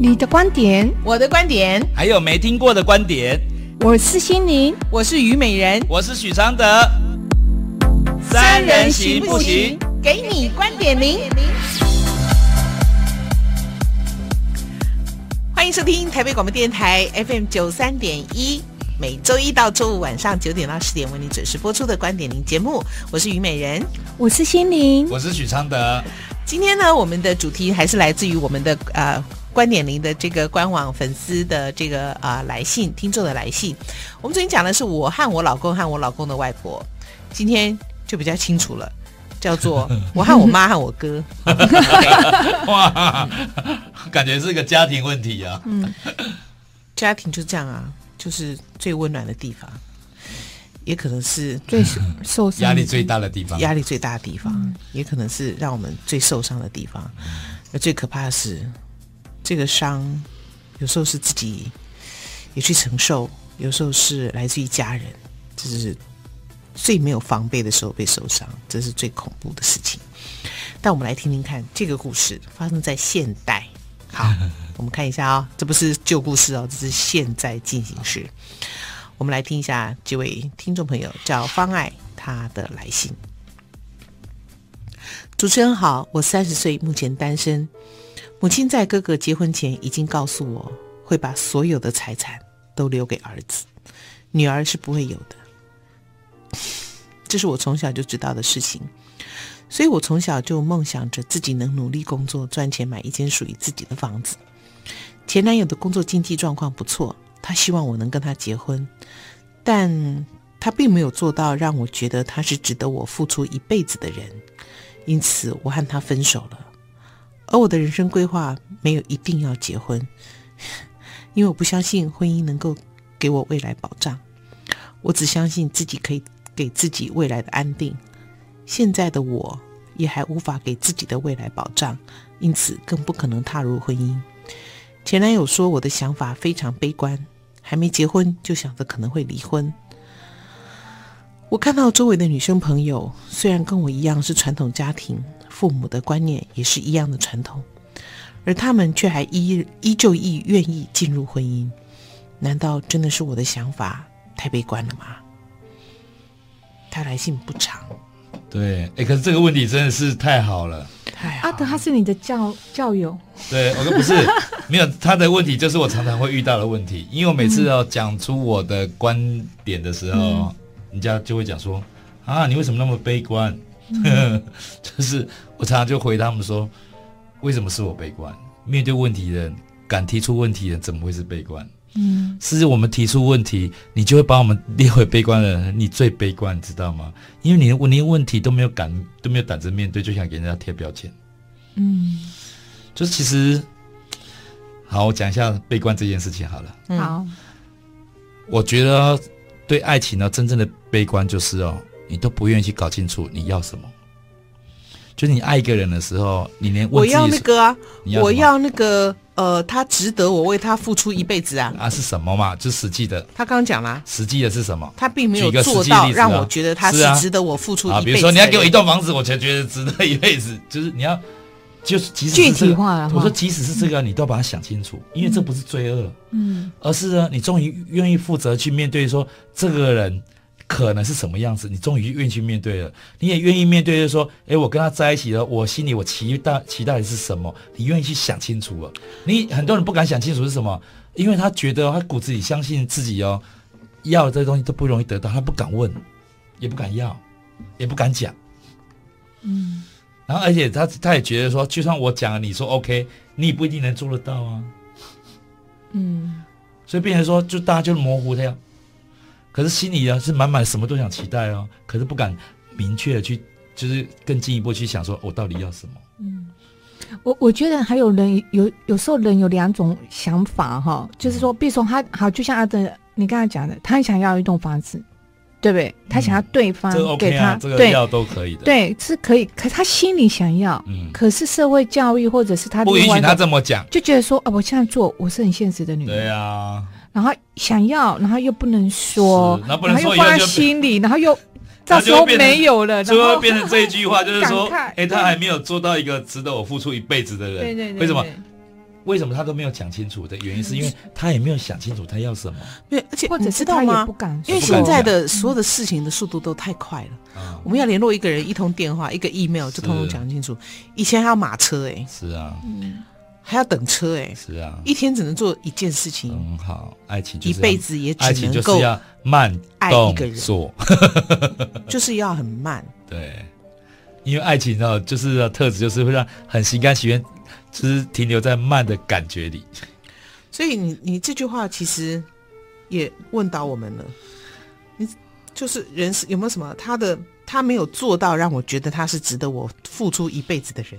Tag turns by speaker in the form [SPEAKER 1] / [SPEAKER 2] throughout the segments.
[SPEAKER 1] 你的观点，
[SPEAKER 2] 我的观点，
[SPEAKER 3] 还有没听过的观点。
[SPEAKER 1] 我是心灵，
[SPEAKER 2] 我是虞美人，
[SPEAKER 3] 我是许常德。
[SPEAKER 2] 三人行不行？给你观点零。欢迎收听台北广播电台 FM 九三点一，每周一到周五晚上九点到十点为你准时播出的观点零节目。我是虞美人，
[SPEAKER 1] 我是心灵，
[SPEAKER 3] 我是许常德。
[SPEAKER 2] 今天呢，我们的主题还是来自于我们的呃观点零的这个官网粉丝的这个啊、呃、来信，听众的来信。我们昨天讲的是我和我老公和我老公的外婆，今天就比较清楚了，叫做 我和我妈和我哥。
[SPEAKER 3] 哇，感觉是个家庭问题啊。
[SPEAKER 2] 嗯，家庭就这样啊，就是最温暖的地方。也可能是
[SPEAKER 1] 最受伤、
[SPEAKER 3] 压力最大的地方，
[SPEAKER 2] 压力最大的地方，嗯、也可能是让我们最受伤的地方。而最可怕的是，这个伤有时候是自己也去承受，有时候是来自于家人，这是最没有防备的时候被受伤，这是最恐怖的事情。但我们来听听看，这个故事发生在现代。好，我们看一下啊、哦，这不是旧故事哦，这是现在进行时。我们来听一下这位听众朋友叫方爱他的来信。主持人好，我三十岁，目前单身。母亲在哥哥结婚前已经告诉我，会把所有的财产都留给儿子，女儿是不会有的。这是我从小就知道的事情，所以我从小就梦想着自己能努力工作，赚钱买一间属于自己的房子。前男友的工作经济状况不错。他希望我能跟他结婚，但他并没有做到让我觉得他是值得我付出一辈子的人，因此我和他分手了。而我的人生规划没有一定要结婚，因为我不相信婚姻能够给我未来保障。我只相信自己可以给自己未来的安定。现在的我也还无法给自己的未来保障，因此更不可能踏入婚姻。前男友说我的想法非常悲观，还没结婚就想着可能会离婚。我看到周围的女生朋友，虽然跟我一样是传统家庭，父母的观念也是一样的传统，而他们却还依依旧意愿意进入婚姻。难道真的是我的想法太悲观了吗？他来信不长。
[SPEAKER 3] 对，哎，可是这个问题真的是太好了。
[SPEAKER 1] 太阿德，他是你的教教友。
[SPEAKER 3] 对，我说不是，没有他的问题，就是我常常会遇到的问题。因为我每次要讲出我的观点的时候，嗯、人家就会讲说：“啊，你为什么那么悲观？”嗯、就是我常常就回他们说：“为什么是我悲观？面对问题的人，敢提出问题的人，怎么会是悲观？”嗯，是我们提出问题，你就会把我们列为悲观的人，你最悲观，你知道吗？因为你连连问题都没有敢，都没有胆子面对，就想给人家贴标签。嗯，就是其实，好，我讲一下悲观这件事情好了。
[SPEAKER 1] 好，
[SPEAKER 3] 我觉得对爱情呢，真正的悲观就是哦，你都不愿意去搞清楚你要什么。就是你爱一个人的时候，你连问
[SPEAKER 2] 我要那个啊，我要那个。呃，他值得我为他付出一辈子啊！
[SPEAKER 3] 啊，是什么嘛？就实际的。
[SPEAKER 2] 他刚刚讲了，
[SPEAKER 3] 实际的是什么？
[SPEAKER 2] 他并没有做到让我觉得他是值得我付出一辈子，啊啊。比如说，你要给我一栋房子，我才觉得值得一辈子。就是你要，就是即使是，这个，
[SPEAKER 1] 具体化了。
[SPEAKER 3] 我说，即使是这个，你都要把它想清楚，因为这不是罪恶，嗯，而是呢，你终于愿意负责去面对说这个人。可能是什么样子？你终于愿意去面对了，你也愿意面对，就是说，哎，我跟他在一起了，我心里我期待期待的是什么？你愿意去想清楚了。你很多人不敢想清楚是什么，因为他觉得他骨子里相信自己哦，要的这些东西都不容易得到，他不敢问，也不敢要，也不敢讲。嗯，然后而且他他也觉得说，就算我讲了，你说 OK，你也不一定能做得到啊。嗯，所以变成说，就大家就模糊这样。可是心里啊是满满什么都想期待哦，可是不敢明确的去，就是更进一步去想说，我到底要什么？
[SPEAKER 1] 嗯，我我觉得还有人有有时候人有两种想法哈，就是说，比如说他好，就像阿德你刚才讲的，他想要一栋房子，对不对？他想要对方给他，
[SPEAKER 3] 这个要都可以的，
[SPEAKER 1] 对，是可以。可是他心里想要，嗯，可是社会教育或者是他
[SPEAKER 3] 不允许他这么讲，
[SPEAKER 1] 就觉得说，啊，我现在做我是很现实的女人，
[SPEAKER 3] 对啊。
[SPEAKER 1] 然后想要，然后又不能说，
[SPEAKER 3] 然后又
[SPEAKER 1] 放在心里，然后又到时候没有了，
[SPEAKER 3] 最后变成这一句话，就是说，哎，他还没有做到一个值得我付出一辈子的人。
[SPEAKER 1] 对对对。
[SPEAKER 3] 为什么？为什么他都没有讲清楚的原因，是因为他也没有想清楚他要什么。
[SPEAKER 2] 对，而且
[SPEAKER 1] 或者
[SPEAKER 2] 知道吗？
[SPEAKER 1] 不敢，
[SPEAKER 2] 因为现在的所有的事情的速度都太快了。嗯、我们要联络一个人，一通电话，一个 email 就通通讲清楚。以前还要马车哎、欸，
[SPEAKER 3] 是啊，
[SPEAKER 2] 嗯，还要等车哎、欸，
[SPEAKER 3] 是啊，
[SPEAKER 2] 一天只能做一件事情。
[SPEAKER 3] 很好，爱情
[SPEAKER 2] 一辈子也只能
[SPEAKER 3] 够慢
[SPEAKER 2] 爱一个人
[SPEAKER 3] 做，
[SPEAKER 2] 就是要很慢。
[SPEAKER 3] 对，因为爱情呢，就是特质就是会让很心甘情愿。就是停留在慢的感觉里，
[SPEAKER 2] 所以你你这句话其实也问到我们了。你就是人是有没有什么他的他没有做到，让我觉得他是值得我付出一辈子的人？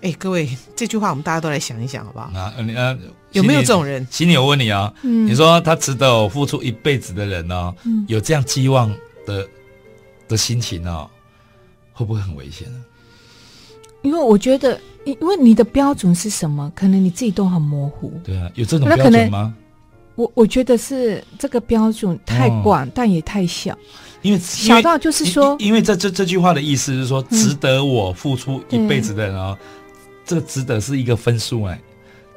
[SPEAKER 2] 哎，各位，这句话我们大家都来想一想，好不好？
[SPEAKER 3] 啊，你啊，
[SPEAKER 2] 有没有这种人？
[SPEAKER 3] 心里我问你啊，嗯，你说他值得我付出一辈子的人呢、哦？嗯，有这样寄望的的心情呢、哦，会不会很危险呢？
[SPEAKER 1] 因为我觉得。因为你的标准是什么？可能你自己都很模糊。
[SPEAKER 3] 对啊，有这种标准吗？
[SPEAKER 1] 我我觉得是这个标准太广，哦、但也太小。
[SPEAKER 3] 因为
[SPEAKER 1] 小到就是说，
[SPEAKER 3] 因为，因为这这这句话的意思是说，值得我付出一辈子的人哦，嗯、这个值得是一个分数哎，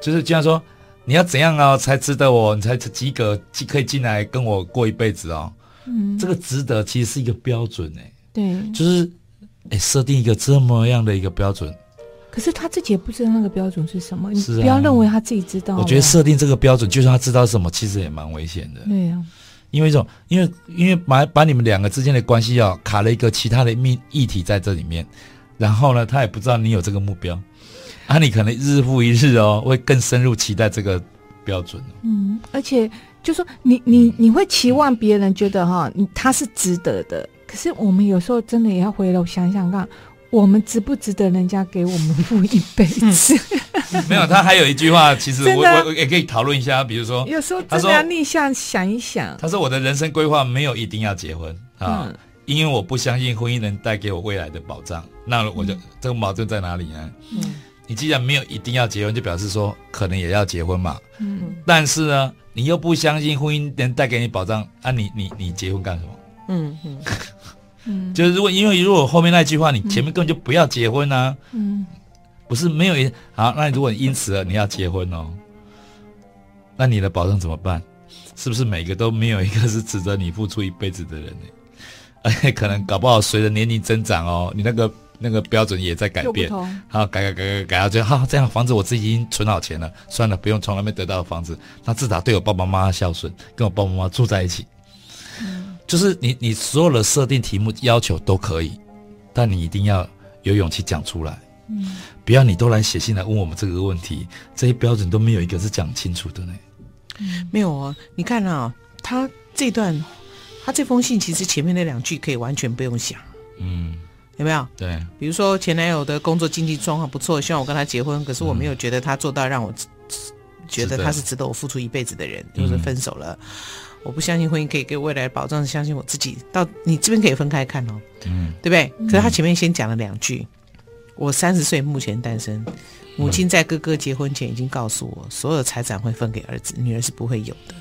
[SPEAKER 3] 就是这样说，你要怎样啊才值得我，你才及格，可以进来跟我过一辈子哦。嗯，这个值得其实是一个标准哎。
[SPEAKER 1] 对，
[SPEAKER 3] 就是哎，设定一个这么样的一个标准。
[SPEAKER 1] 可是他自己也不知道那个标准是什么，你不要认为他自己知道。
[SPEAKER 3] 我觉得设定这个标准，就算他知道什么，其实也蛮危险的。
[SPEAKER 1] 对呀，
[SPEAKER 3] 因为一种，因为因为把把你们两个之间的关系啊，卡了一个其他的命议题在这里面，然后呢，他也不知道你有这个目标，啊，你可能日复一日哦，会更深入期待这个标准。
[SPEAKER 1] 嗯，而且就说你你你会期望别人觉得哈，你他是值得的，可是我们有时候真的也要回头想想看。我们值不值得人家给我们付一辈子？
[SPEAKER 3] 没有，他还有一句话，其实我我也可以讨论一下。比如说，
[SPEAKER 1] 有时候真的要逆向想一想。
[SPEAKER 3] 他说：“我的人生规划没有一定要结婚啊，嗯、因为我不相信婚姻能带给我未来的保障。那我就、嗯、这个矛盾在哪里呢？嗯，你既然没有一定要结婚，就表示说可能也要结婚嘛。嗯，但是呢，你又不相信婚姻能带给你保障，啊你，你你你结婚干什么？嗯嗯。就是如果因为如果后面那句话，你前面根本就不要结婚啊，嗯，不是没有一好，那如果因此了你要结婚哦，那你的保障怎么办？是不是每个都没有一个是值得你付出一辈子的人呢？而 且可能搞不好随着年龄增长哦，你那个那个标准也在改变，好改改改改改到最后，好这样房子我自己已经存好钱了，算了，不用从那边得到的房子，那至少对我爸爸妈妈孝顺，跟我爸爸妈妈住在一起。嗯就是你，你所有的设定题目要求都可以，但你一定要有勇气讲出来。嗯，不要你都来写信来问我们这个问题，这些标准都没有一个是讲清楚的呢。
[SPEAKER 2] 嗯，没有啊，你看啊，他这段，他这封信其实前面那两句可以完全不用想。嗯，有没有？
[SPEAKER 3] 对，
[SPEAKER 2] 比如说前男友的工作经济状况不错，希望我跟他结婚，可是我没有觉得他做到让我觉得他是值得我付出一辈子的人，的就是分手了。嗯我不相信婚姻可以给未来保障，相信我自己。到你这边可以分开看哦，嗯，对不对？可是他前面先讲了两句：我三十岁目前单身，母亲在哥哥结婚前已经告诉我，所有财产会分给儿子，女儿是不会有的。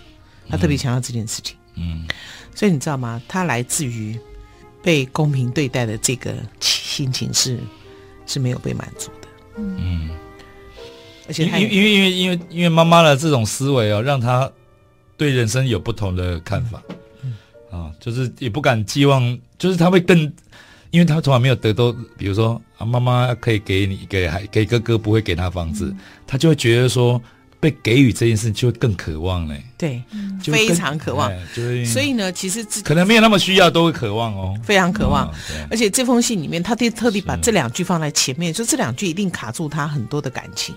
[SPEAKER 2] 他特别强调这件事情，嗯，所以你知道吗？他来自于被公平对待的这个心情是是没有被满足的，嗯，而且因为
[SPEAKER 3] 因为因为因为因为妈妈的这种思维哦，让他。对人生有不同的看法，嗯，啊，就是也不敢寄望，就是他会更，因为他从来没有得到，比如说啊，妈妈可以给你给孩给哥哥不会给他房子，嗯、他就会觉得说被给予这件事就会更渴望嘞，
[SPEAKER 2] 对，非常渴望，就所以呢，其实
[SPEAKER 3] 可能没有那么需要，都会渴望哦，
[SPEAKER 2] 非常渴望，哦、而且这封信里面，他特特地把这两句放在前面，是就这两句一定卡住他很多的感情。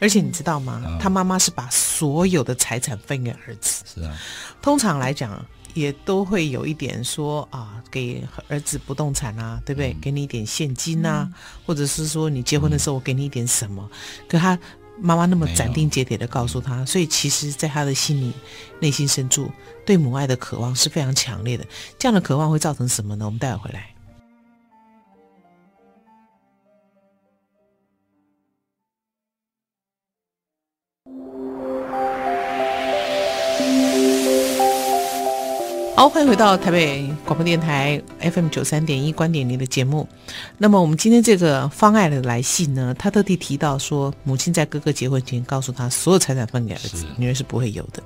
[SPEAKER 2] 而且你知道吗？嗯、他妈妈是把所有的财产分给儿子。是啊，通常来讲也都会有一点说啊，给儿子不动产啊，对不对？嗯、给你一点现金啊，嗯、或者是说你结婚的时候我给你一点什么。嗯、可他妈妈那么斩钉截铁的告诉他，所以其实在他的心里、内心深处对母爱的渴望是非常强烈的。这样的渴望会造成什么呢？我们待会回来。好，欢迎回到台北广播电台 FM 九三点一观点您的节目。那么我们今天这个方爱的来信呢，他特地提到说，母亲在哥哥结婚前告诉他，所有财产分给儿子，女儿是不会有的。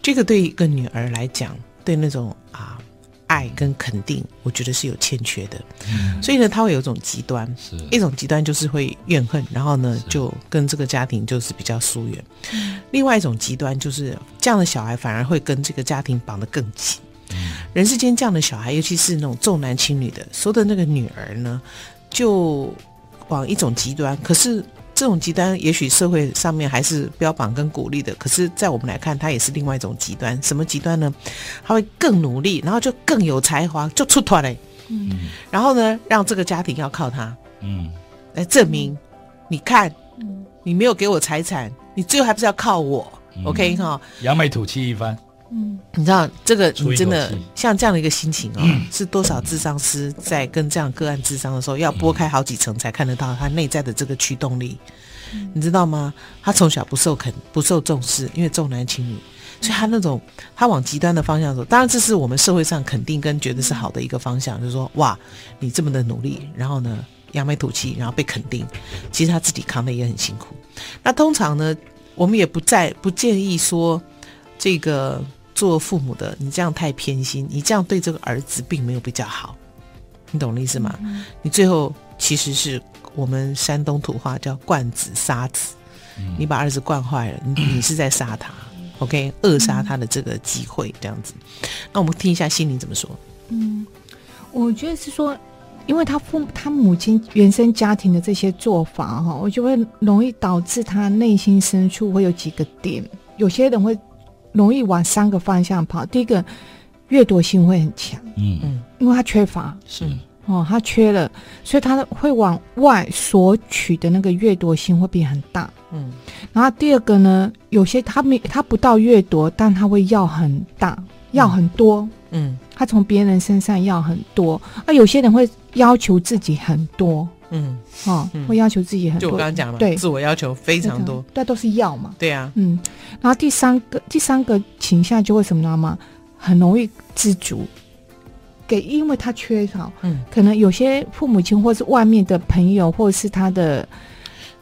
[SPEAKER 2] 这个对一个女儿来讲，对那种啊爱跟肯定，我觉得是有欠缺的。嗯、所以呢，他会有一种极端，是一种极端就是会怨恨，然后呢就跟这个家庭就是比较疏远。另外一种极端就是这样的小孩反而会跟这个家庭绑得更紧。人世间这样的小孩，尤其是那种重男轻女的，说的那个女儿呢，就往一种极端。可是这种极端，也许社会上面还是标榜跟鼓励的。可是，在我们来看，它也是另外一种极端。什么极端呢？他会更努力，然后就更有才华，就出团嘞。嗯，然后呢，让这个家庭要靠他，嗯，来证明，你看，你没有给我财产，你最后还不是要靠我，嗯，OK 哈？
[SPEAKER 3] 扬眉吐气一番。
[SPEAKER 2] 嗯，你知道这个，你真的像这样的一个心情哦，是多少智商师在跟这样个案智商的时候，要拨开好几层才看得到他内在的这个驱动力，你知道吗？他从小不受肯不受重视，因为重男轻女，所以他那种他往极端的方向走。当然，这是我们社会上肯定跟觉得是好的一个方向，就是说哇，你这么的努力，然后呢扬眉吐气，然后被肯定，其实他自己扛的也很辛苦。那通常呢，我们也不再不建议说这个。做父母的，你这样太偏心，你这样对这个儿子并没有比较好，你懂我的意思吗？嗯、你最后其实是我们山东土话叫惯子杀子，嗯、你把儿子惯坏了，你你是在杀他、嗯、，OK，扼杀他的这个机会，这样子。那我们听一下心灵怎么说？
[SPEAKER 1] 嗯，我觉得是说，因为他父他母亲原生家庭的这些做法哈，我就会容易导致他内心深处会有几个点，有些人会。容易往三个方向跑。第一个，掠夺性会很强，嗯嗯，因为他缺乏，是哦，他缺了，所以他会往外索取的那个掠夺性会变很大，嗯。然后第二个呢，有些他没他不到掠夺，但他会要很大，要很多，嗯，他从别人身上要很多。啊，有些人会要求自己很多。嗯，哦，会要求自己很多，
[SPEAKER 2] 就我刚刚讲嘛，
[SPEAKER 1] 对，
[SPEAKER 2] 自我要求非常多，
[SPEAKER 1] 对，都是要嘛，
[SPEAKER 2] 对啊，
[SPEAKER 1] 嗯，然后第三个第三个倾向就会什么呢嘛，很容易知足，给，因为他缺少，嗯，可能有些父母亲或是外面的朋友或者是他的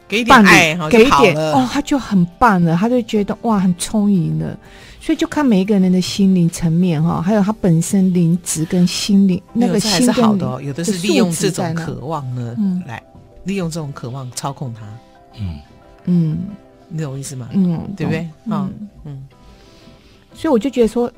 [SPEAKER 2] 给一点爱，
[SPEAKER 1] 给一点哦，他就很棒了，他就觉得哇，很充盈了。所以就看每一个人的心灵层面哈，还有他本身灵质跟心灵那个心是
[SPEAKER 2] 好的哦，有的是利用这种渴望呢，嗯，来利用这种渴望操控他，嗯。嗯，你懂我意思吗？嗯，对不对？嗯。嗯，
[SPEAKER 1] 所以我就觉得说，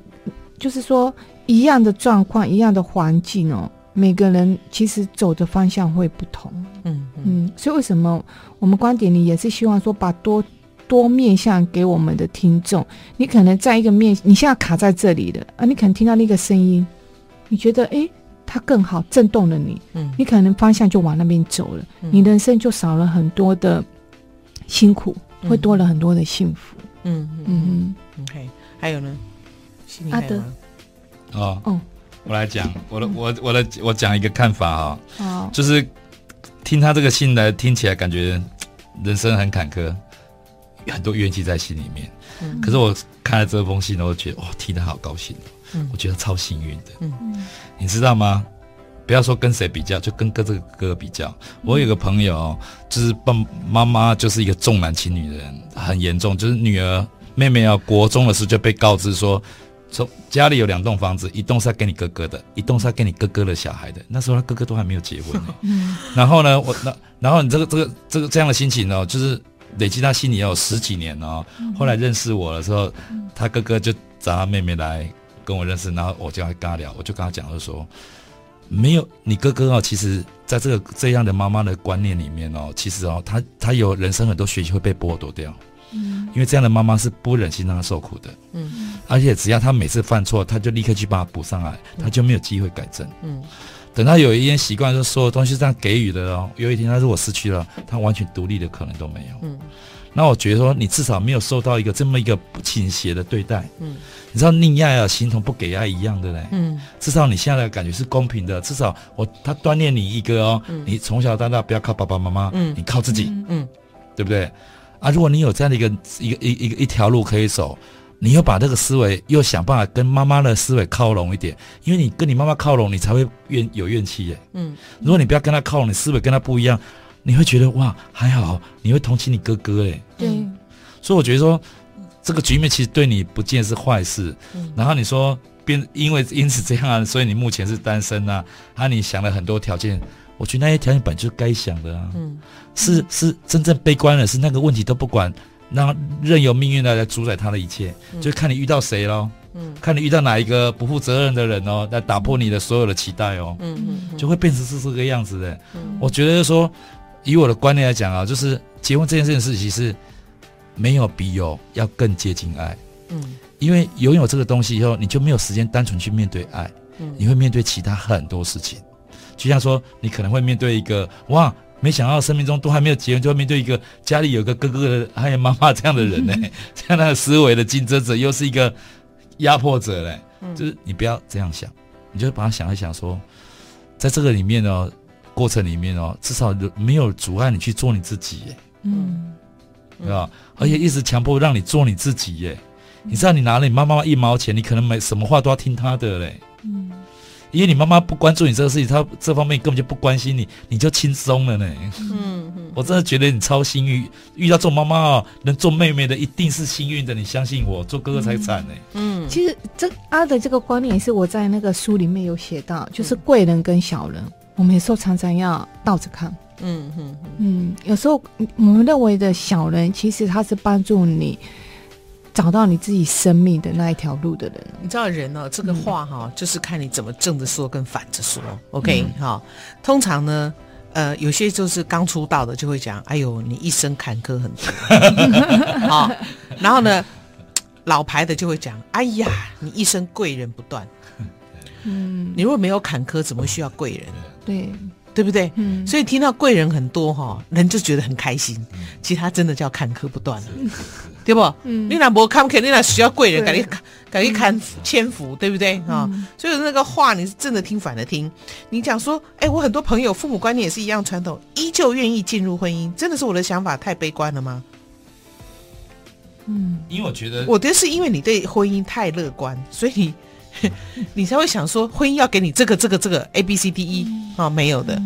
[SPEAKER 1] 就是说一样的状况，一样的环境哦，每个人其实走的方向会不同，嗯嗯，所以为什么我们观点里也是希望说把多。多面向给我们的听众，你可能在一个面，你现在卡在这里的啊，你可能听到那个声音，你觉得诶，它更好，震动了你，嗯，你可能方向就往那边走了，嗯、你人生就少了很多的辛苦，嗯、会多了很多的幸福，嗯嗯
[SPEAKER 2] 嗯，OK，还有呢，
[SPEAKER 1] 阿德，
[SPEAKER 3] 啊。哦，我来讲我的我我的我讲一个看法哈、就是听他这个信来听起来感觉人生很坎坷。很多怨气在心里面，嗯、可是我看了这封信，我觉得哇，听得好高兴，嗯、我觉得超幸运的，嗯、你知道吗？不要说跟谁比较，就跟哥这个哥哥比较。我有个朋友，就是爸妈妈就是一个重男轻女的人，很严重，就是女儿妹妹要国中的时候就被告知说，从家里有两栋房子，一栋是要给你哥哥的，一栋是要给你哥哥的小孩的。那时候他哥哥都还没有结婚，嗯、然后呢，我那然后你这个这个这个这样的心情呢，就是。累积他心里要有十几年哦，后来认识我的时候，他哥哥就找他妹妹来跟我认识，然后我就跟他聊，我就跟他讲，就说没有你哥哥哦，其实在这个这样的妈妈的观念里面哦，其实哦，他他有人生很多学习会被剥夺掉，嗯，因为这样的妈妈是不忍心让他受苦的，嗯，而且只要他每次犯错，他就立刻去把他补上来，他就没有机会改正，嗯。等他有一天习惯，说所有东西这样给予的哦。有一天他如果失去了，他完全独立的可能都没有。嗯，那我觉得说，你至少没有受到一个这么一个不倾斜的对待。嗯，你知道溺爱啊，形同不给爱一样的嘞。嗯，至少你现在的感觉是公平的。至少我他锻炼你一个哦，嗯、你从小到大不要靠爸爸妈妈，嗯，你靠自己，嗯，嗯对不对？啊，如果你有这样的一个一个一一个一条路可以走，你又把这个思维又想办法跟妈妈的思维靠拢一点，因为你跟你妈妈靠拢，你才会怨有怨气耶。嗯，如果你不要跟他靠拢，你思维跟他不一样，你会觉得哇还好，你会同情你哥哥哎。
[SPEAKER 1] 对，
[SPEAKER 3] 所以我觉得说这个局面其实对你不见是坏事。嗯，然后你说变因为因此这样啊，所以你目前是单身啊，啊你想了很多条件，我觉得那些条件本就是该想的啊。嗯，是是真正悲观的是那个问题都不管。那任由命运来来主宰他的一切，嗯、就看你遇到谁喽，嗯，看你遇到哪一个不负责任的人哦，来打破你的所有的期待哦，嗯嗯，嗯。就会变成是这个样子的。嗯、我觉得说，以我的观念来讲啊，就是结婚这件事情其实没有比有要更接近爱，嗯，因为拥有这个东西以后，你就没有时间单纯去面对爱，嗯，你会面对其他很多事情，就像说你可能会面对一个哇。没想到生命中都还没有结婚，就会面对一个家里有个哥哥的还有妈妈这样的人呢，这样的思维的竞争者，又是一个压迫者嘞。就是你不要这样想，你就把它想一想说，在这个里面哦，过程里面哦，至少没有阻碍你去做你自己耶，嗯，对吧？而且一直强迫让你做你自己耶，你知道你拿了你妈妈一毛钱，你可能没什么话都要听她的嘞，嗯。因为你妈妈不关注你这个事情，她这方面根本就不关心你，你就轻松了呢。嗯，嗯，我真的觉得你超幸运，遇到这种妈妈哦，能做妹妹的一定是幸运的，你相信我，做哥哥才惨呢。
[SPEAKER 1] 嗯，其实这阿德这个观念也是我在那个书里面有写到，就是贵人跟小人，我们有时候常常要倒着看。嗯嗯嗯，有时候我们认为的小人，其实他是帮助你。找到你自己生命的那一条路的人，
[SPEAKER 2] 你知道人呢、哦？这个话哈、哦，嗯、就是看你怎么正着说跟反着说。OK 哈、嗯哦，通常呢，呃，有些就是刚出道的就会讲：“哎呦，你一生坎坷很多。哦”然后呢，老牌的就会讲：“哎呀，你一生贵人不断。”嗯，你如果没有坎坷，怎么需要贵人？
[SPEAKER 1] 对。
[SPEAKER 2] 对不对？嗯，所以听到贵人很多哈，人就觉得很开心。其实他真的叫坎坷不断，对不？嗯，你那不坎坷，你那需要贵人给你给你看千福，对不对啊？所以那个话你是正的听，反的听。你讲说，哎，我很多朋友父母观念也是一样传统，依旧愿意进入婚姻，真的是我的想法太悲观了吗？
[SPEAKER 3] 嗯，因为我觉得，
[SPEAKER 2] 我觉得是因为你对婚姻太乐观，所以你。你才会想说婚姻要给你这个这个这个 A B C D E 啊、哦，没有的，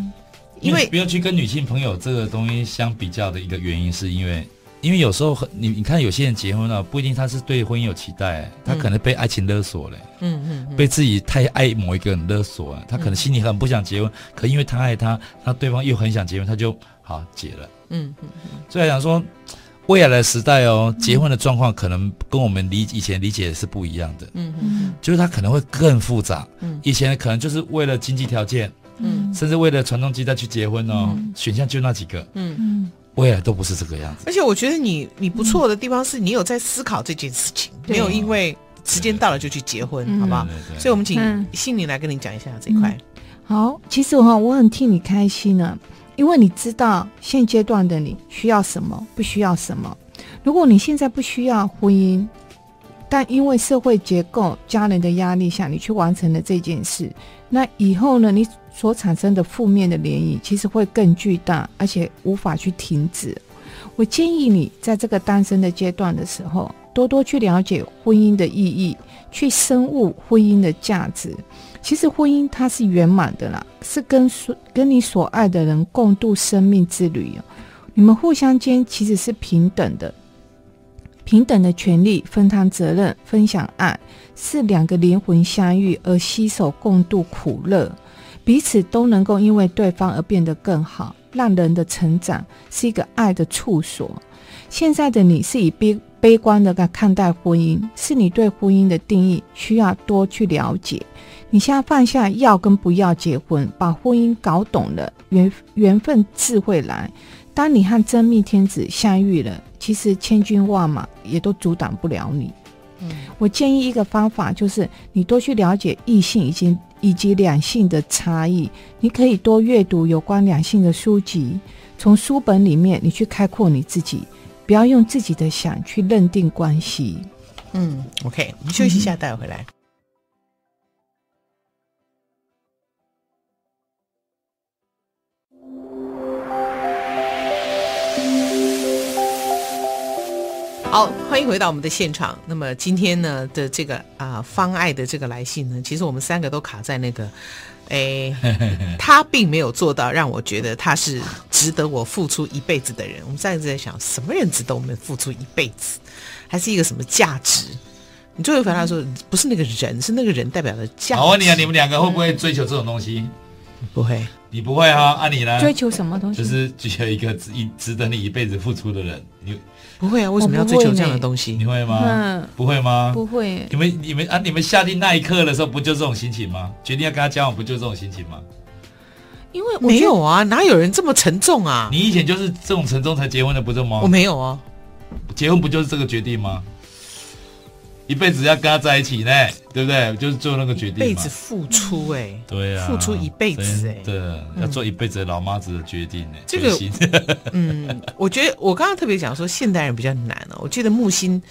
[SPEAKER 3] 因为不要去跟女性朋友这个东西相比较的一个原因，是因为因为有时候你你看有些人结婚了，不一定他是对婚姻有期待，他可能被爱情勒索了，嗯嗯，被自己太爱某一个人勒索了，他可能心里很不想结婚，可因为他爱他，那对方又很想结婚，他就好结了，嗯嗯，所以来讲说。未来的时代哦，结婚的状况可能跟我们理以前理解的是不一样的。嗯嗯，就是它可能会更复杂。嗯，以前可能就是为了经济条件，嗯，甚至为了传宗接代去结婚哦，选项就那几个。嗯嗯，未来都不是这个样子。
[SPEAKER 2] 而且我觉得你你不错的地方是你有在思考这件事情，没有因为时间到了就去结婚，好不好？所以我们请心灵来跟你讲一下这一块。
[SPEAKER 1] 好，其实哈，我很替你开心呢。因为你知道现阶段的你需要什么，不需要什么。如果你现在不需要婚姻，但因为社会结构、家人的压力下，你去完成了这件事，那以后呢，你所产生的负面的涟漪其实会更巨大，而且无法去停止。我建议你在这个单身的阶段的时候，多多去了解婚姻的意义，去深悟婚姻的价值。其实婚姻它是圆满的啦，是跟所跟你所爱的人共度生命之旅。你们互相间其实是平等的，平等的权利，分担责任，分享爱，是两个灵魂相遇而携手共度苦乐，彼此都能够因为对方而变得更好，让人的成长是一个爱的处所。现在的你是以悲悲观的在看待婚姻，是你对婚姻的定义需要多去了解。你现在放下要跟不要结婚，把婚姻搞懂了，缘缘分自会来。当你和真命天子相遇了，其实千军万马也都阻挡不了你。嗯，我建议一个方法，就是你多去了解异性以及以及两性的差异。你可以多阅读有关两性的书籍，从书本里面你去开阔你自己，不要用自己的想去认定关系。
[SPEAKER 2] 嗯，OK，我们休息一下，待会回来。好，欢迎回到我们的现场。那么今天呢的这个啊、呃、方爱的这个来信呢，其实我们三个都卡在那个，哎，他并没有做到让我觉得他是值得我付出一辈子的人。我们三个在想，什么人值得我们付出一辈子？还是一个什么价值？你最后回答说，不是那个人，是那个人代表的价值。
[SPEAKER 3] 我问你啊，你们两个会不会追求这种东西？
[SPEAKER 2] 不会，
[SPEAKER 3] 你不会哈？按你呢？
[SPEAKER 1] 追求什么东西？
[SPEAKER 3] 就是追求一个值一值得你一辈子付出的人。你
[SPEAKER 2] 不会啊？为什么要追求这样的东西？
[SPEAKER 3] 你会吗？嗯，不会吗？
[SPEAKER 1] 不会。
[SPEAKER 3] 你们你们啊，你们下定那一刻的时候，不就这种心情吗？决定要跟他交往，不就这种心情吗？
[SPEAKER 1] 因为
[SPEAKER 2] 没有啊，哪有人这么沉重啊？
[SPEAKER 3] 你以前就是这种沉重才结婚的，不是吗？
[SPEAKER 2] 我没有啊，
[SPEAKER 3] 结婚不就是这个决定吗？一辈子要跟他在一起呢，对不对？就是做那个决定。
[SPEAKER 2] 一辈子付出哎、欸，
[SPEAKER 3] 对啊，
[SPEAKER 2] 付出一辈子哎、欸，
[SPEAKER 3] 对，要做一辈子的老妈子的决定呢、欸。
[SPEAKER 2] 这个，嗯，我觉得我刚刚特别讲说现代人比较难哦。我记得木心，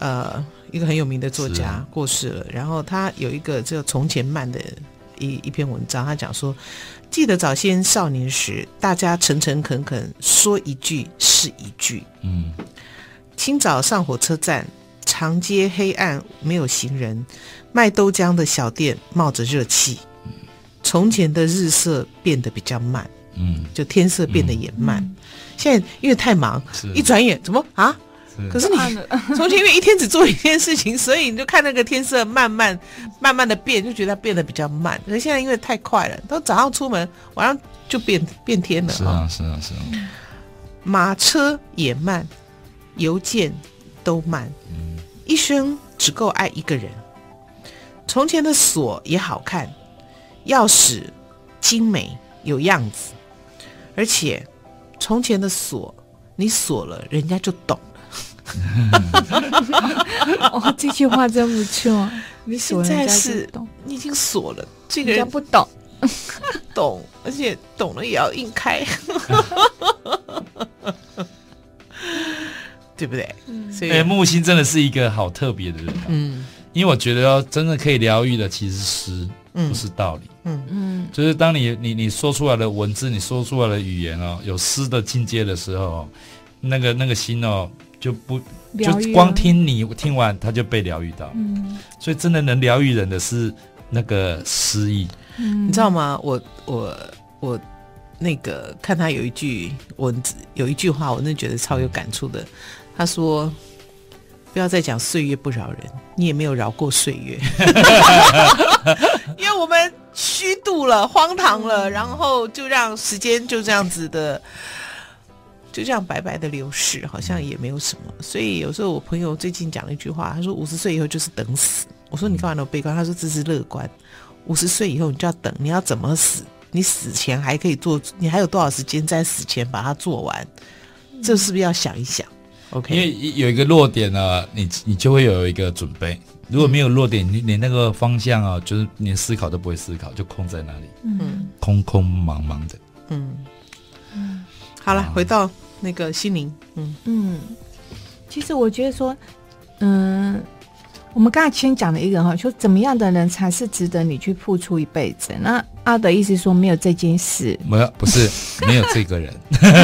[SPEAKER 2] 呃，一个很有名的作家过世了，然后他有一个这个从前慢的一一篇文章，他讲说，记得早先少年时，大家诚诚恳恳说一句是一句。嗯，清早上火车站。长街黑暗，没有行人，卖豆浆的小店冒着热气。从前的日色变得比较慢，嗯，就天色变得也慢。嗯、现在因为太忙，一转眼怎么啊？可是你 从前因为一天只做一件事情，所以你就看那个天色慢慢慢慢的变，就觉得它变得比较慢。可是现在因为太快了，都早上出门，晚上就变变天了。
[SPEAKER 3] 是啊，是啊，是啊。
[SPEAKER 2] 马车也慢，邮件都慢。嗯一生只够爱一个人。从前的锁也好看，钥匙精美有样子，而且从前的锁你锁了，人家就懂了。
[SPEAKER 1] 哦，这句话真不错。你锁
[SPEAKER 2] 现在是你已经锁了，这个人
[SPEAKER 1] 不懂，
[SPEAKER 2] 懂，而且懂了也要硬开。对不对？所以，
[SPEAKER 3] 哎，木星真的是一个好特别的人。嗯，因为我觉得真的可以疗愈的，其实是不是道理。嗯嗯，就是当你你你说出来的文字，你说出来的语言哦，有诗的境界的时候，那个那个心哦，就不就光听你听完，他就被疗愈到。嗯，所以真的能疗愈人的是那个诗意。
[SPEAKER 2] 嗯，你知道吗？我我我那个看他有一句文字，有一句话，我真的觉得超有感触的。他说：“不要再讲岁月不饶人，你也没有饶过岁月，因为我们虚度了、荒唐了，然后就让时间就这样子的，就这样白白的流逝，好像也没有什么。所以有时候我朋友最近讲了一句话，他说五十岁以后就是等死。我说你干嘛那么悲观？他说这是乐观。五十岁以后你就要等，你要怎么死？你死前还可以做，你还有多少时间在死前把它做完？这是不是要想一想？”
[SPEAKER 3] 因为有一个落点呢，你你就会有一个准备。如果没有落点，你连那个方向啊，就是连思考都不会思考，就空在那里，嗯，空空茫茫的，
[SPEAKER 2] 嗯嗯。好了，回到那个心灵，嗯
[SPEAKER 1] 嗯。其实我觉得说，嗯。我们刚才先讲了一个哈，说怎么样的人才是值得你去付出一辈子？那阿德意思说没有这件事，
[SPEAKER 3] 没有，不是没有这个人，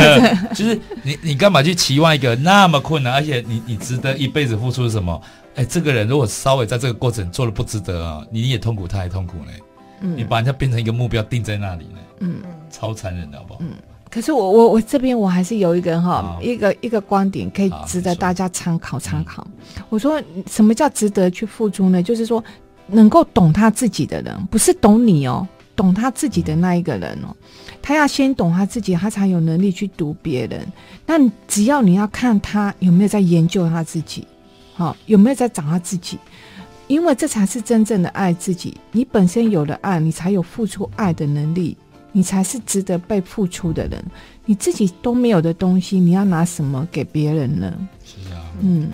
[SPEAKER 3] 就是你你干嘛去期望一个那么困难，而且你你值得一辈子付出什么？哎，这个人如果稍微在这个过程做的不值得啊，你也痛苦，他也痛苦呢。嗯，你把人家变成一个目标定在那里呢，嗯，超残忍的好不好？嗯。
[SPEAKER 1] 可是我我我这边我还是有一个哈一个一个观点可以值得大家参考参考。我说什么叫值得去付出呢？就是说能够懂他自己的人，不是懂你哦，懂他自己的那一个人哦。他要先懂他自己，他才有能力去读别人。那只要你要看他有没有在研究他自己，好有没有在找他自己，因为这才是真正的爱自己。你本身有了爱，你才有付出爱的能力。你才是值得被付出的人，你自己都没有的东西，你要拿什么给别人呢？
[SPEAKER 3] 是啊，嗯，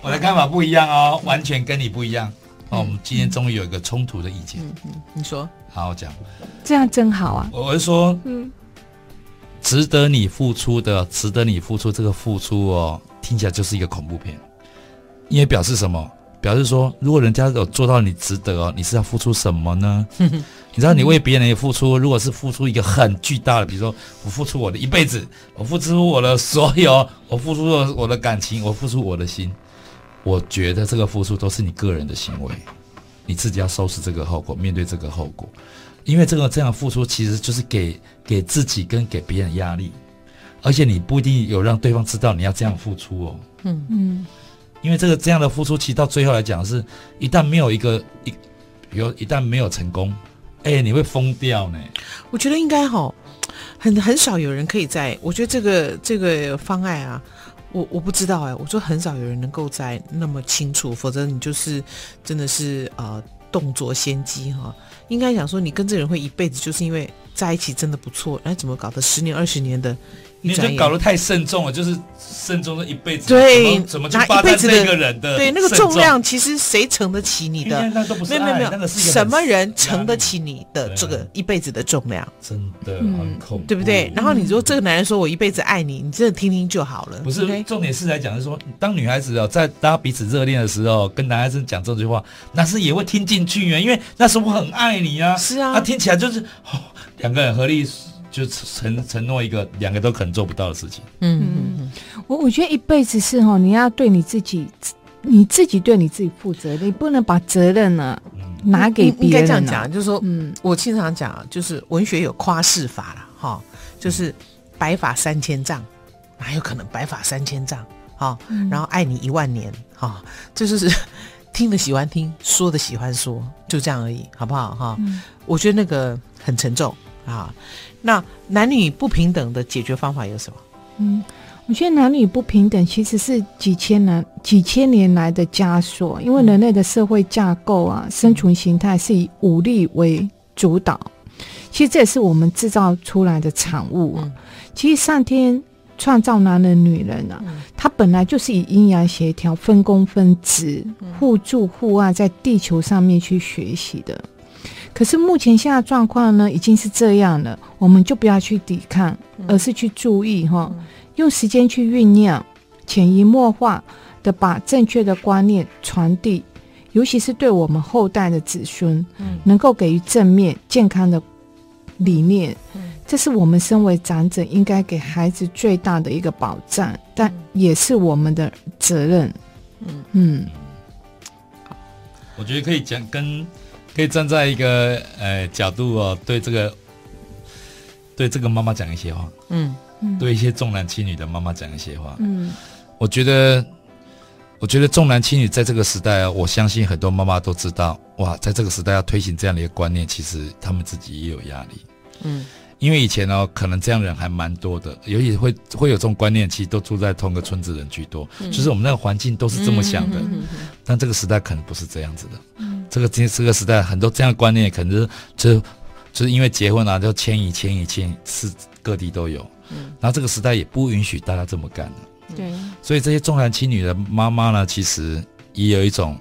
[SPEAKER 3] 我的看法不一样哦，完全跟你不一样。哦，我们今天终于有一个冲突的意见。
[SPEAKER 2] 嗯嗯，你说，
[SPEAKER 3] 好好讲，
[SPEAKER 1] 这样真好啊。
[SPEAKER 3] 我是说，嗯，值得你付出的，值得你付出这个付出哦，听起来就是一个恐怖片，因为表示什么？表示说，如果人家有做到你值得哦，你是要付出什么呢？你知道，你为别人也付出，如果是付出一个很巨大的，比如说我付出我的一辈子，我付出我的所有，我付出了我的感情，我付出我的心，我觉得这个付出都是你个人的行为，你自己要收拾这个后果，面对这个后果，因为这个这样付出其实就是给给自己跟给别人压力，而且你不一定有让对方知道你要这样付出哦。嗯嗯。因为这个这样的付出，其实到最后来讲，是一旦没有一个一，比如一旦没有成功，哎，你会疯掉呢。
[SPEAKER 2] 我觉得应该哈，很很少有人可以在，我觉得这个这个方案啊，我我不知道哎，我说很少有人能够在那么清楚，否则你就是真的是呃动作先机哈。应该讲说，你跟这人会一辈子，就是因为在一起真的不错，哎，怎么搞得十年二十年的？
[SPEAKER 3] 你就搞得太慎重了，就是慎重了一辈子，
[SPEAKER 2] 对，
[SPEAKER 3] 怎么去霸占那个人的？
[SPEAKER 2] 对，那个重量其实谁承得起你的？
[SPEAKER 3] 没有
[SPEAKER 2] 没有没有，什么人承得起你的这个一辈子的重量？
[SPEAKER 3] 真的很恐怖，
[SPEAKER 2] 对不对？然后你说这个男人说我一辈子爱你，你真的听听就好了。
[SPEAKER 3] 不是，重点是来讲是说，当女孩子哦，在大家彼此热恋的时候，跟男孩子讲这句话，男生也会听进去啊，因为那时候我很爱你啊。
[SPEAKER 2] 是啊，
[SPEAKER 3] 他听起来就是两个人合力。就承承诺一个两个都可能做不到的事情。
[SPEAKER 1] 嗯嗯嗯，我我觉得一辈子是哈，你要对你自己，你自己对你自己负责，你不能把责任呢、啊、拿给别人、啊。应该这样讲，就是说，嗯，我经常讲，就是文学有夸饰法了哈，就是白发三千丈，哪有可能白发三千丈？哈，然后爱你一万年，哈，这就是听的喜欢听，说的喜欢说，就这样而已，好不好？哈，我觉得那个很沉重啊。那男女不平等的解决方法有什么？嗯，我觉得男女不平等其实是几千年、几千年来的枷锁，因为人类的社会架构啊、生存形态是以武力为主导。其实这也是我们制造出来的产物。嗯、其实上天创造男人、女人啊，嗯、他本来就是以阴阳协调、分工分职、互助互爱，在地球上面去学习的。可是目前现在状况呢，已经是这样了，我们就不要去抵抗，而是去注意哈，用时间去酝酿，潜移默化的把正确的观念传递，尤其是对我们后代的子孙，能够给予正面健康的理念，这是我们身为长者应该给孩子最大的一个保障，但也是我们的责任。嗯。嗯，
[SPEAKER 3] 我觉得可以讲跟。可以站在一个呃角度哦，对这个对这个妈妈讲一些话，嗯，嗯。对一些重男轻女的妈妈讲一些话，嗯，我觉得，我觉得重男轻女在这个时代啊，我相信很多妈妈都知道，哇，在这个时代要推行这样的一个观念，其实他们自己也有压力，嗯。因为以前呢、哦，可能这样的人还蛮多的，尤其会会有这种观念，其实都住在同个村子人居多，嗯、就是我们那个环境都是这么想的。嗯嗯嗯嗯、但这个时代可能不是这样子的。嗯、这个这这个时代很多这样的观念，可能就是就就是因为结婚啊，就迁移迁移迁移，是各地都有。嗯。然后这个时代也不允许大家这么干的。对。所以这些重男轻女的妈妈呢，其实也有一种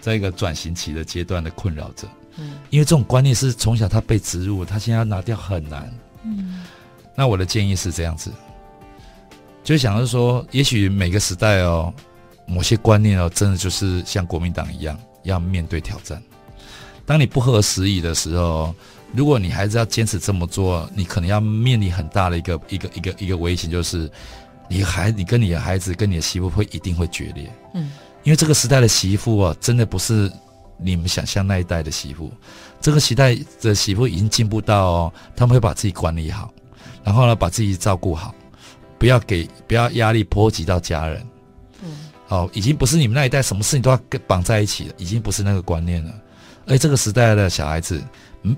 [SPEAKER 3] 在一个转型期的阶段的困扰着。嗯，因为这种观念是从小他被植入，他现在要拿掉很难。嗯，那我的建议是这样子，就想着说，也许每个时代哦，某些观念哦，真的就是像国民党一样，要面对挑战。当你不合时宜的时候，如果你还是要坚持这么做，你可能要面临很大的一个一个一个一个危险，就是你孩你跟你的孩子跟你的媳妇会一定会决裂。嗯，因为这个时代的媳妇啊，真的不是。你们想象那一代的媳妇，这个时代的媳妇已经进步到哦，他们会把自己管理好，然后呢，把自己照顾好，不要给不要压力波及到家人。嗯，哦，已经不是你们那一代什么事情都要跟绑在一起了，已经不是那个观念了。而这个时代的小孩子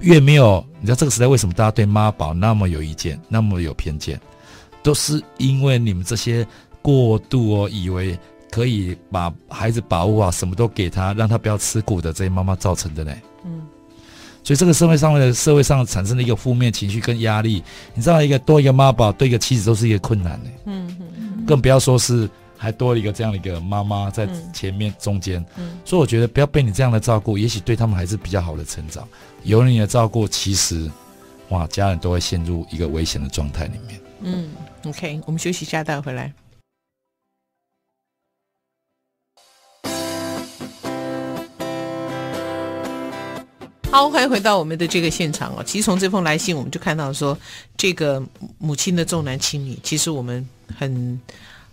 [SPEAKER 3] 越没有，你知道这个时代为什么大家对妈宝那么有意见，那么有偏见，都是因为你们这些过度哦，以为。可以把孩子保护啊，什么都给他，让他不要吃苦的这些妈妈造成的呢？嗯，所以这个社会上面的社会上产生的一个负面情绪跟压力，你知道，一个多一个妈宝对一个妻子都是一个困难的。嗯嗯，更不要说是还多了一个这样的一个妈妈在前面中间。嗯，所以我觉得不要被你这样的照顾，也许对他们还是比较好的成长。有了你的照顾，其实哇，家人都会陷入一个危险的状态里面。
[SPEAKER 2] 嗯，OK，我们休息一下，待会回来。好，欢迎回到我们的这个现场哦。其实从这封来信，我们就看到说，这个母亲的重男轻女，其实我们很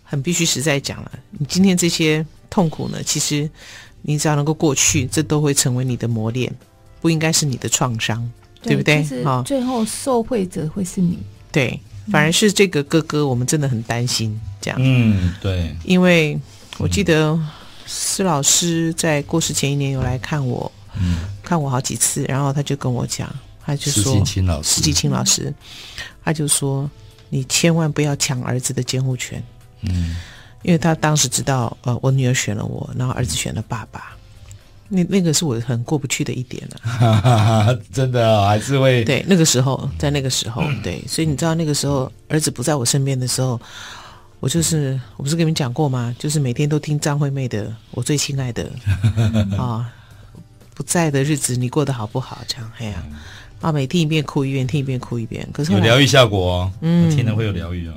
[SPEAKER 2] 很必须实在讲了。你今天这些痛苦呢，其实你只要能够过去，这都会成为你的磨练，不应该是你的创伤，对，对不对？
[SPEAKER 1] 啊，最后受惠者会是你。
[SPEAKER 2] 对，反而是这个哥哥，我们真的很担心这样。
[SPEAKER 3] 嗯，对，
[SPEAKER 2] 因为我记得施老师在过世前一年有来看我。嗯，看我好几次，然后他就跟我讲，他就说，
[SPEAKER 3] 施季青老师，
[SPEAKER 2] 施季青老师，他就说，你千万不要抢儿子的监护权，嗯，因为他当时知道，呃，我女儿选了我，然后儿子选了爸爸，那那个是我很过不去的一点了，
[SPEAKER 3] 哈哈哈，真的、哦、还是会，
[SPEAKER 2] 对，那个时候，在那个时候，对，所以你知道那个时候儿子不在我身边的时候，我就是，我不是跟你们讲过吗？就是每天都听张惠妹的《我最亲爱的》啊。不在的日子，你过得好不好？这样，哎呀，啊，每听一遍哭一遍，听一遍哭一遍。可是
[SPEAKER 3] 有疗愈效果哦，嗯，听了会有疗愈哦。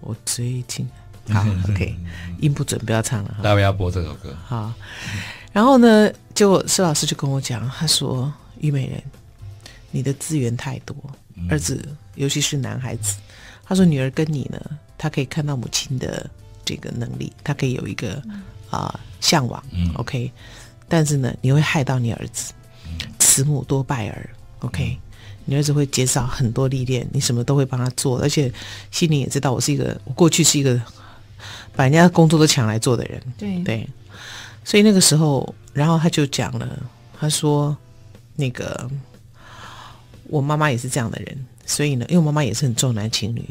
[SPEAKER 2] 我最近好，OK，音不准，不要唱了。
[SPEAKER 3] 待会要播这首歌。
[SPEAKER 2] 好，然后呢，就施老师就跟我讲，他说：“虞美人，你的资源太多，儿子尤其是男孩子，他说女儿跟你呢，他可以看到母亲的这个能力，他可以有一个啊向往。OK。”但是呢，你会害到你儿子，慈母多败儿。OK，你儿子会减少很多历练，你什么都会帮他做，而且心里也知道我是一个，我过去是一个把人家工作都抢来做的人。
[SPEAKER 1] 对
[SPEAKER 2] 对，所以那个时候，然后他就讲了，他说：“那个我妈妈也是这样的人，所以呢，因为我妈妈也是很重男轻女，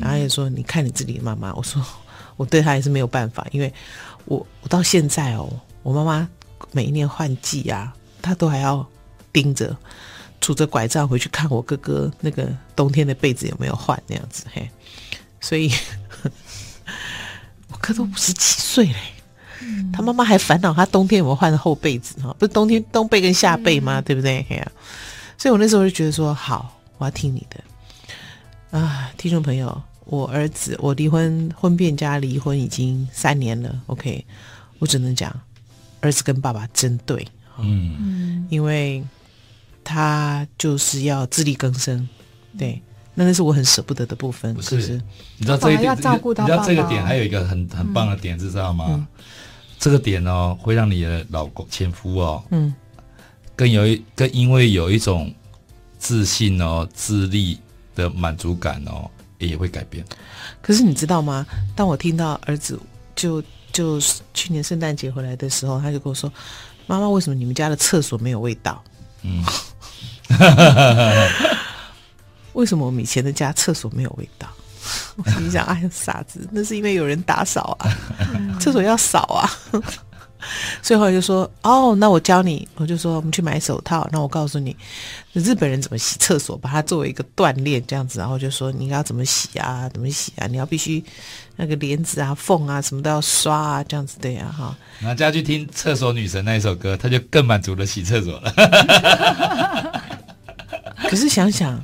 [SPEAKER 2] 然后也说你看你自己的妈妈。”我说：“我对她也是没有办法，因为我我到现在哦，我妈妈。”每一年换季啊，她都还要盯着，拄着拐杖回去看我哥哥那个冬天的被子有没有换那样子嘿，所以我哥都五十几岁嘞，嗯、他妈妈还烦恼他冬天有没有换厚被子哈，不是冬天冬被跟夏被吗？嗯、对不对？嘿啊，所以我那时候就觉得说好，我要听你的。啊，听众朋友，我儿子我离婚婚变加离婚已经三年了，OK，我只能讲。儿子跟爸爸真对，嗯，因为他就是要自力更生，对，那那是我很舍不得的部分。
[SPEAKER 3] 不是，
[SPEAKER 2] 是
[SPEAKER 3] 你知道这一点，
[SPEAKER 1] 要照顾到
[SPEAKER 3] 你知道这个点还有一个很很棒的点，知道吗？嗯、这个点哦，会让你的老公前夫哦，嗯，更有一更因为有一种自信哦、自立的满足感哦，也会改变。
[SPEAKER 2] 可是你知道吗？当我听到儿子就。就是去年圣诞节回来的时候，他就跟我说：“妈妈，为什么你们家的厕所没有味道？”嗯，为什么我们以前的家厕所没有味道？我心想：“哎呀，傻子，那是因为有人打扫啊，厕所要扫啊。”所以后来就说：“哦，那我教你。”我就说：“我们去买手套。”那我告诉你，日本人怎么洗厕所，把它作为一个锻炼这样子。然后就说：“你要怎么洗啊？怎么洗啊？你要必须那个帘子啊、缝啊什么都要刷啊，这样子对呀，哈。”
[SPEAKER 3] 然后就要去听《厕所女神》那一首歌，他就更满足了洗厕所了。
[SPEAKER 2] 可是想想，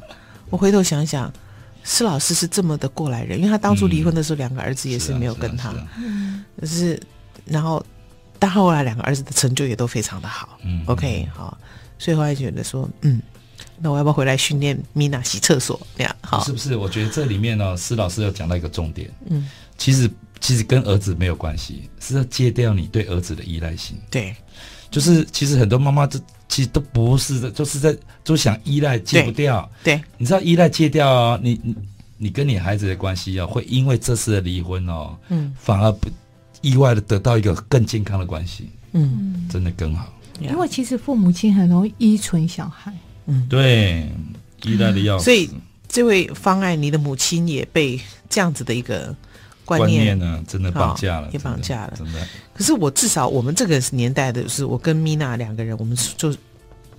[SPEAKER 2] 我回头想想，施老师是这么的过来人，因为他当初离婚的时候，两个儿子也是没有跟他，嗯，可是然后。但后来两个儿子的成就也都非常的好，嗯，OK，好，所以后来觉得说，嗯，那我要不要回来训练米娜洗厕所？这样好，
[SPEAKER 3] 是不是？我觉得这里面呢，施老师要讲到一个重点，嗯，其实其实跟儿子没有关系，是要戒掉你对儿子的依赖性。
[SPEAKER 2] 对，
[SPEAKER 3] 就是其实很多妈妈这其实都不是的，就是在就想依赖戒不掉。
[SPEAKER 2] 对，对
[SPEAKER 3] 你知道依赖戒掉哦，你你你跟你孩子的关系哦，会因为这次的离婚哦，嗯，反而不。意外的得到一个更健康的关系，嗯，真的更好。
[SPEAKER 1] 因为其实父母亲很容易依存小孩，
[SPEAKER 3] 嗯，对，依赖的要死。
[SPEAKER 2] 所以这位方爱，你的母亲也被这样子的一个观念，呢，
[SPEAKER 3] 真的绑架了，
[SPEAKER 2] 也绑架了，
[SPEAKER 3] 真的。
[SPEAKER 2] 可是我至少我们这个年代的是，我跟米娜两个人，我们就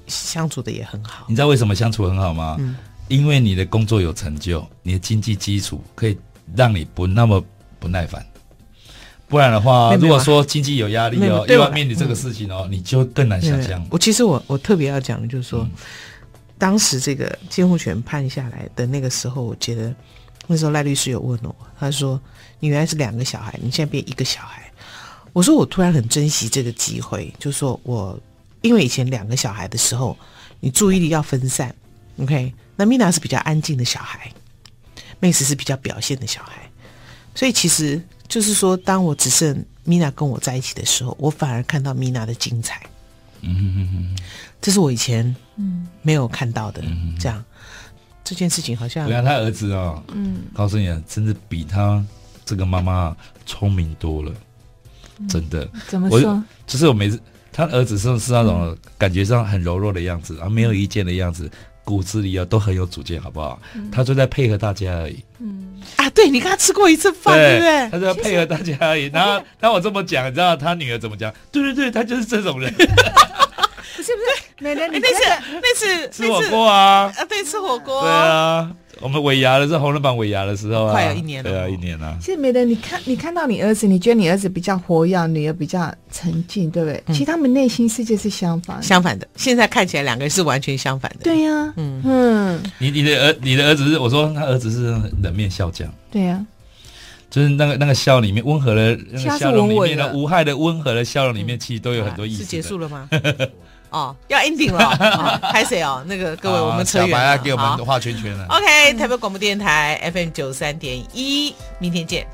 [SPEAKER 2] 相处的也很好。
[SPEAKER 3] 你知道为什么相处很好吗？嗯，因为你的工作有成就，你的经济基础可以让你不那么不耐烦。不然的话，如果说经济有压力哦，又要面临这个事情哦，你就更难想象。
[SPEAKER 2] 我其实我我特别要讲的就是说，当时这个监护权判下来的那个时候，我觉得那时候赖律师有问我，他说：“你原来是两个小孩，你现在变一个小孩。”我说：“我突然很珍惜这个机会，就是说我因为以前两个小孩的时候，你注意力要分散，OK？那 Mina 是比较安静的小孩，Max 是比较表现的小孩，所以其实就是说，当我只剩 Mina 跟我在一起的时候，我反而看到 Mina 的精彩。嗯哼哼哼，这是我以前嗯没有看到的。嗯、这样这件事情好像，
[SPEAKER 3] 对啊，他儿子哦，嗯，告诉你啊，真的比他这个妈妈聪明多了，真的。
[SPEAKER 1] 嗯、怎么说？
[SPEAKER 3] 就是我每次他儿子是是那种感觉上很柔弱的样子，然后没有意见的样子，骨子里啊都很有主见，好不好？嗯、他就在配合大家而已。嗯
[SPEAKER 2] 啊，对，你跟他吃过一次饭，对，对不对？
[SPEAKER 3] 他就在配合大家而已。然后，然后我这么讲，你知道他女儿怎么讲？对对对，他就是这种人。
[SPEAKER 1] 是 不是？美人，你
[SPEAKER 2] 那次那次
[SPEAKER 3] 吃火锅啊？
[SPEAKER 2] 啊，对，吃火锅。
[SPEAKER 3] 对啊，我们尾牙的时候，红人榜尾牙的时候啊，
[SPEAKER 2] 快有一年了。
[SPEAKER 3] 对啊，一年了。
[SPEAKER 1] 其实美人，你看，你看到你儿子，你觉得你儿子比较活跃，女儿比较沉静，对不对？其实他们内心世界是相反，
[SPEAKER 2] 相反的。现在看起来两个人是完全相反的。
[SPEAKER 1] 对呀，嗯嗯。
[SPEAKER 3] 你你的儿，你的儿子是，我说他儿子是冷面笑匠。
[SPEAKER 1] 对呀，
[SPEAKER 3] 就是那个那个笑里面温和的笑容里面的无害的温和的笑容里面，其实都有很多意思。
[SPEAKER 2] 是结束了吗？哦，要 ending 了，拍谁哦？那个各位，我们车员
[SPEAKER 3] 小白要给我们画圈圈了。
[SPEAKER 2] OK，台北广播电台 FM 九三点一，明天见。